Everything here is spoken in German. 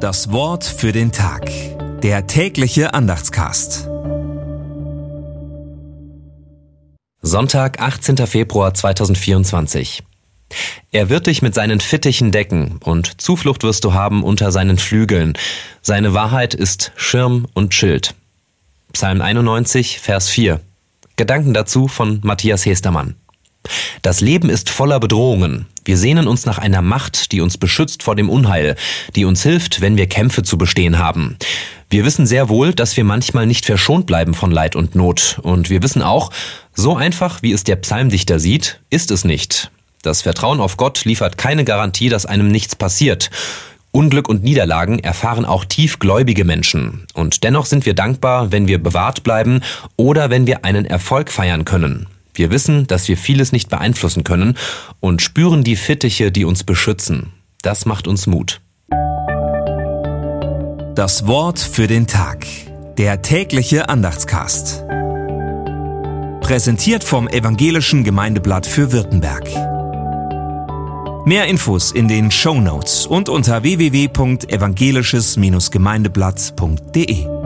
Das Wort für den Tag. Der tägliche Andachtscast. Sonntag, 18. Februar 2024. Er wird dich mit seinen Fittichen decken und Zuflucht wirst du haben unter seinen Flügeln. Seine Wahrheit ist Schirm und Schild. Psalm 91, Vers 4. Gedanken dazu von Matthias Hestermann. Das Leben ist voller Bedrohungen. Wir sehnen uns nach einer Macht, die uns beschützt vor dem Unheil, die uns hilft, wenn wir Kämpfe zu bestehen haben. Wir wissen sehr wohl, dass wir manchmal nicht verschont bleiben von Leid und Not. Und wir wissen auch, so einfach wie es der Psalmdichter sieht, ist es nicht. Das Vertrauen auf Gott liefert keine Garantie, dass einem nichts passiert. Unglück und Niederlagen erfahren auch tiefgläubige Menschen. Und dennoch sind wir dankbar, wenn wir bewahrt bleiben oder wenn wir einen Erfolg feiern können. Wir wissen, dass wir vieles nicht beeinflussen können und spüren die Fittiche, die uns beschützen. Das macht uns Mut. Das Wort für den Tag. Der tägliche Andachtscast. Präsentiert vom Evangelischen Gemeindeblatt für Württemberg. Mehr Infos in den Show Notes und unter www.evangelisches-gemeindeblatt.de.